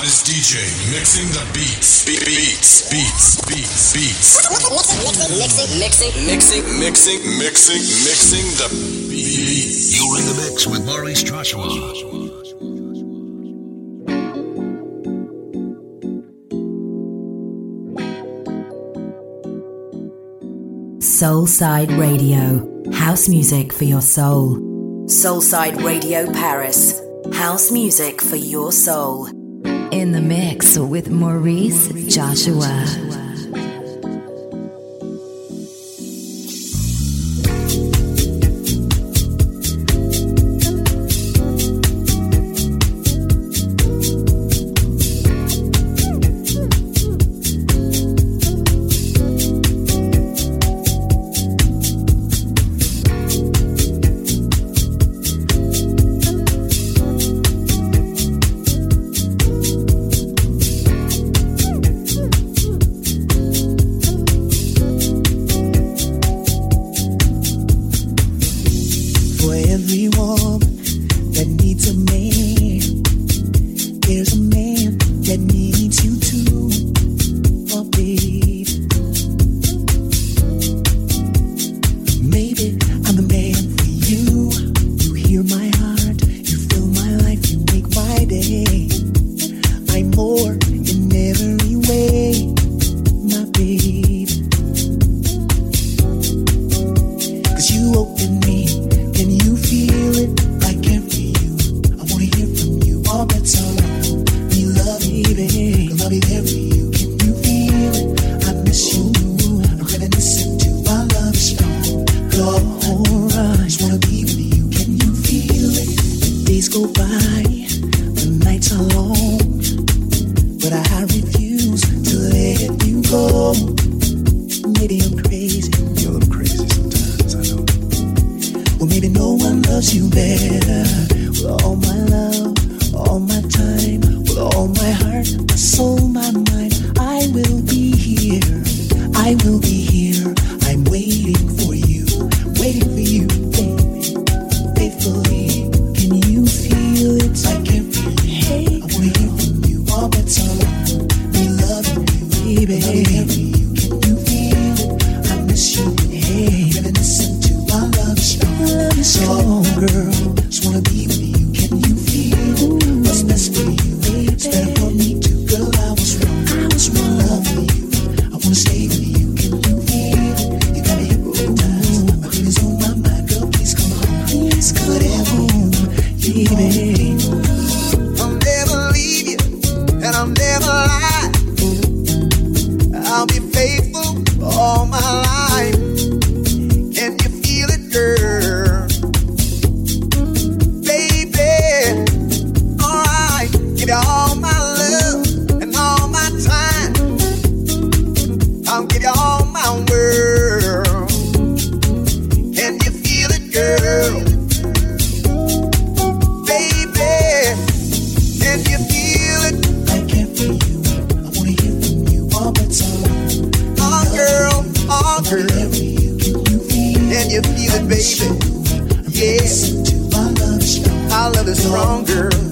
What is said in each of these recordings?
hottest DJ mixing the beats. Be- beats, beats, beats, beats. Mixing, mixing, mixing, mixing, mixing, mixing mixing the beats. You're in the mix with Maurice Joshua. Soulside Radio. House music for your soul. Soulside Radio Paris. House music for your soul in the mix with Maurice Joshua. wrong, girl.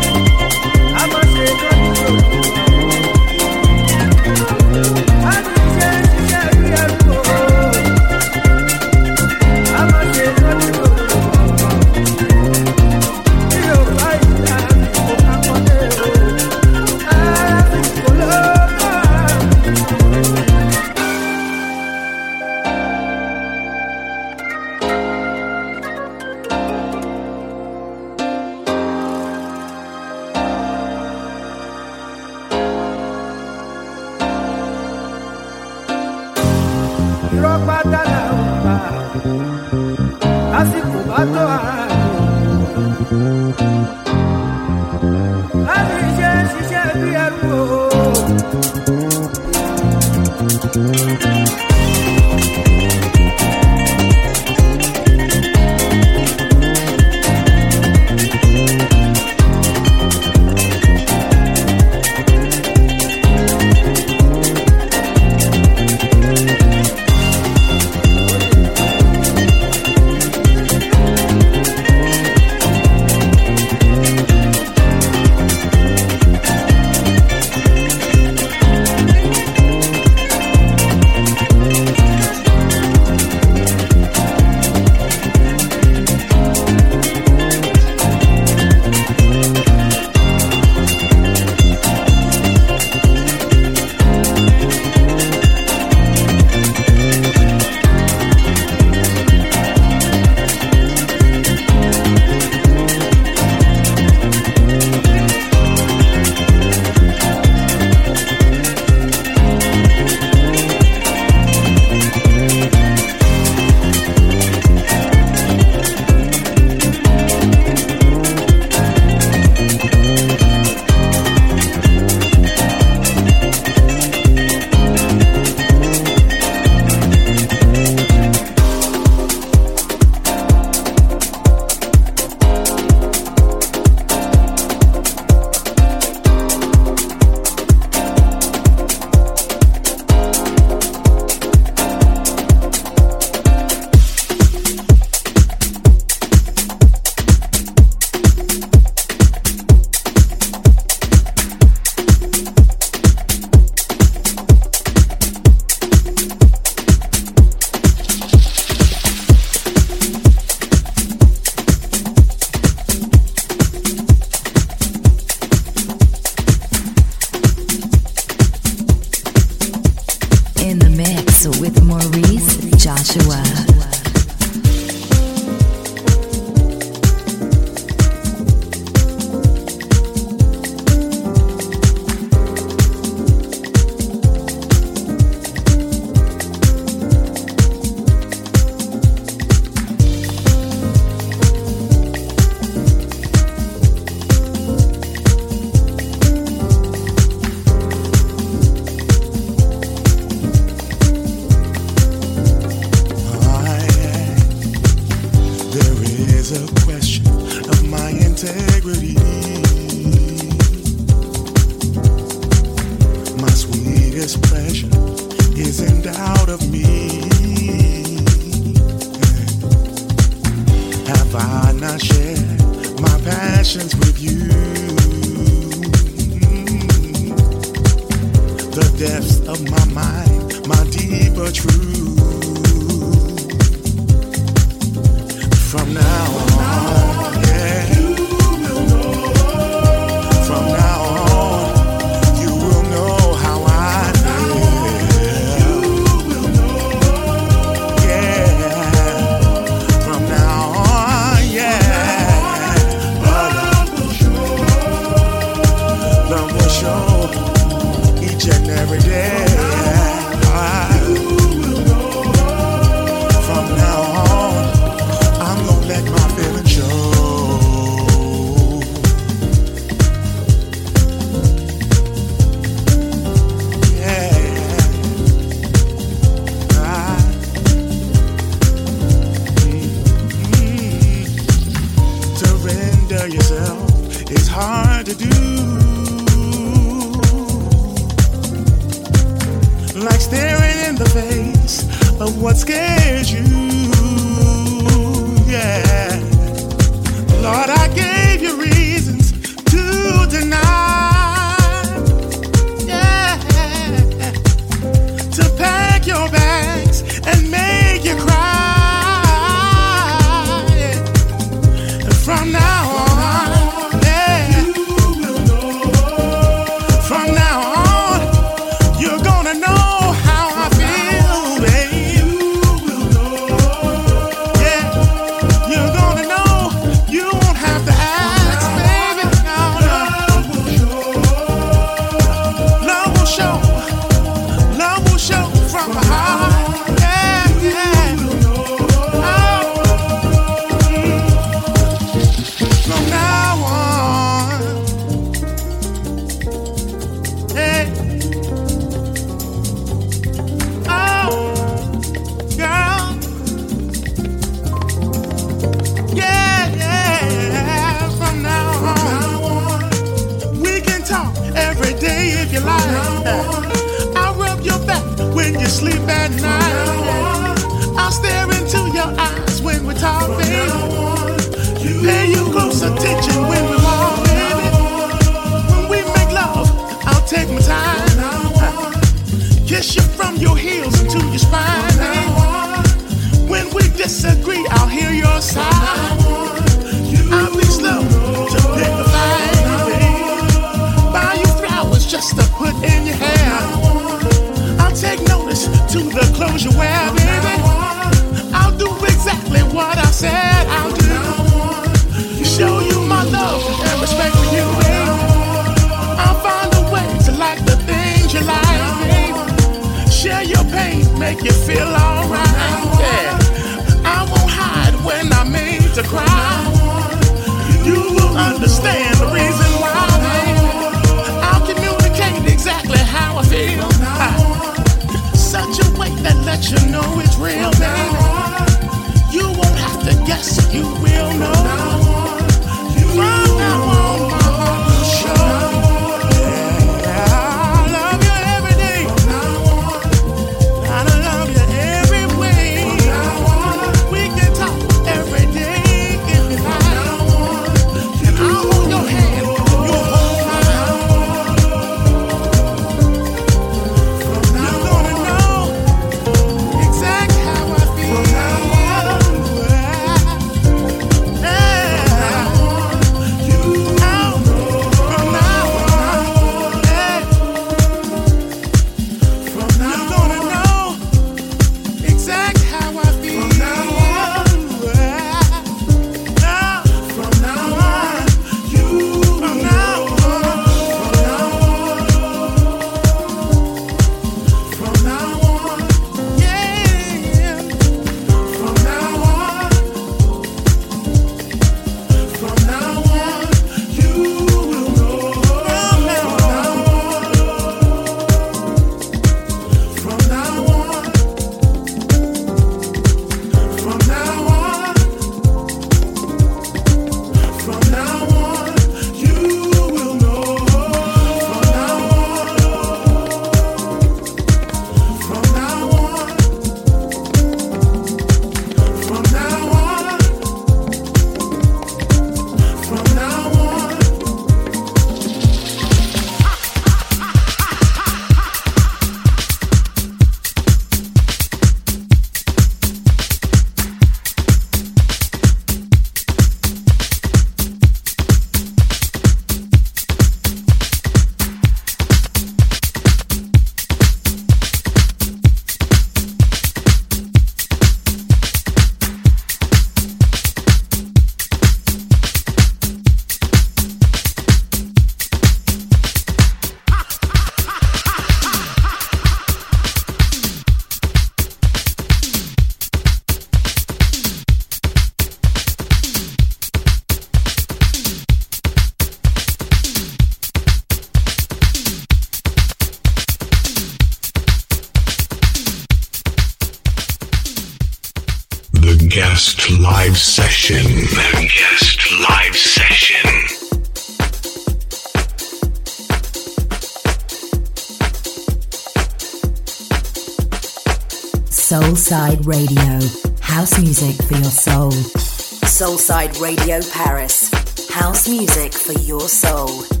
Soulside Radio Paris. House music for your soul.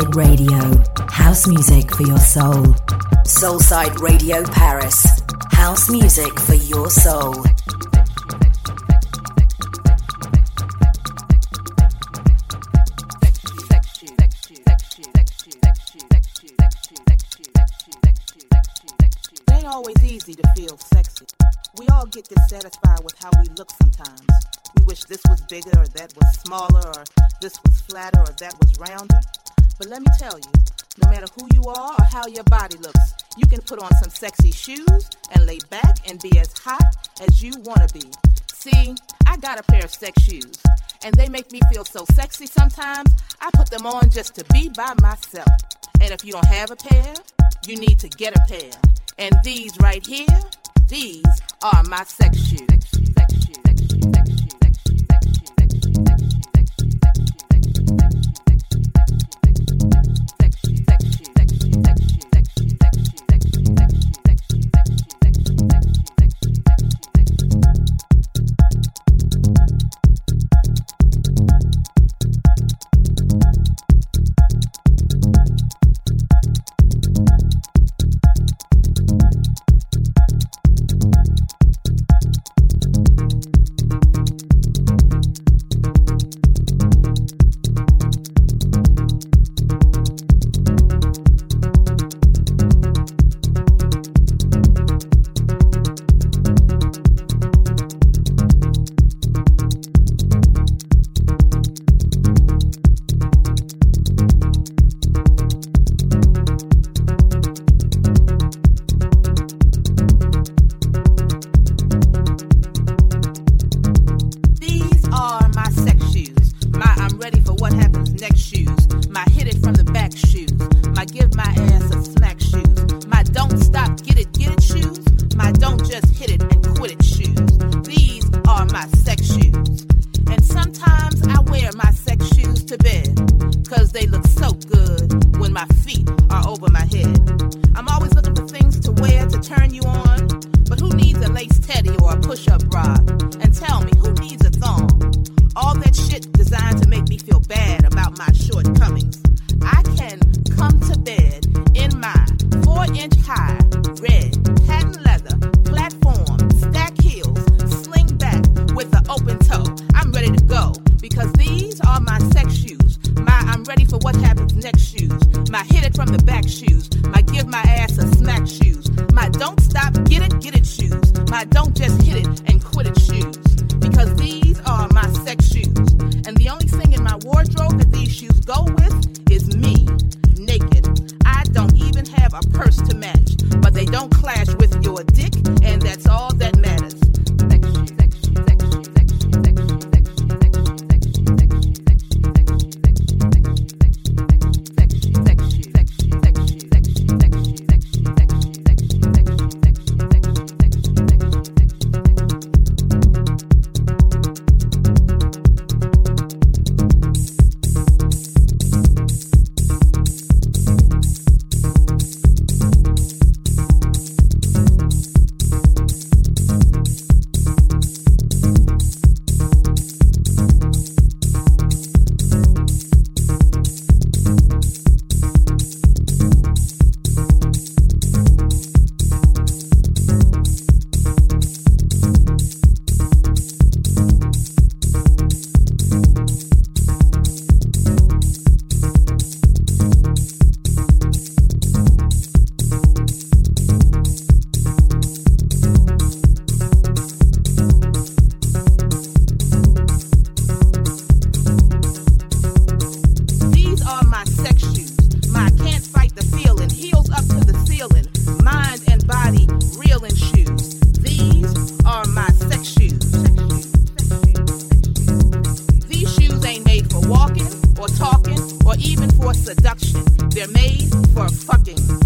Soulside Radio, house music for your soul. Soulside Radio Paris, house music for your soul. so sexy sometimes, I put them on just to be by myself. And if you don't have a pair, you need to get a pair. And these right here, these are my sex shoes. Sex shoes, sex shoes, sex shoes, sex shoes. For seduction. They're made for fucking.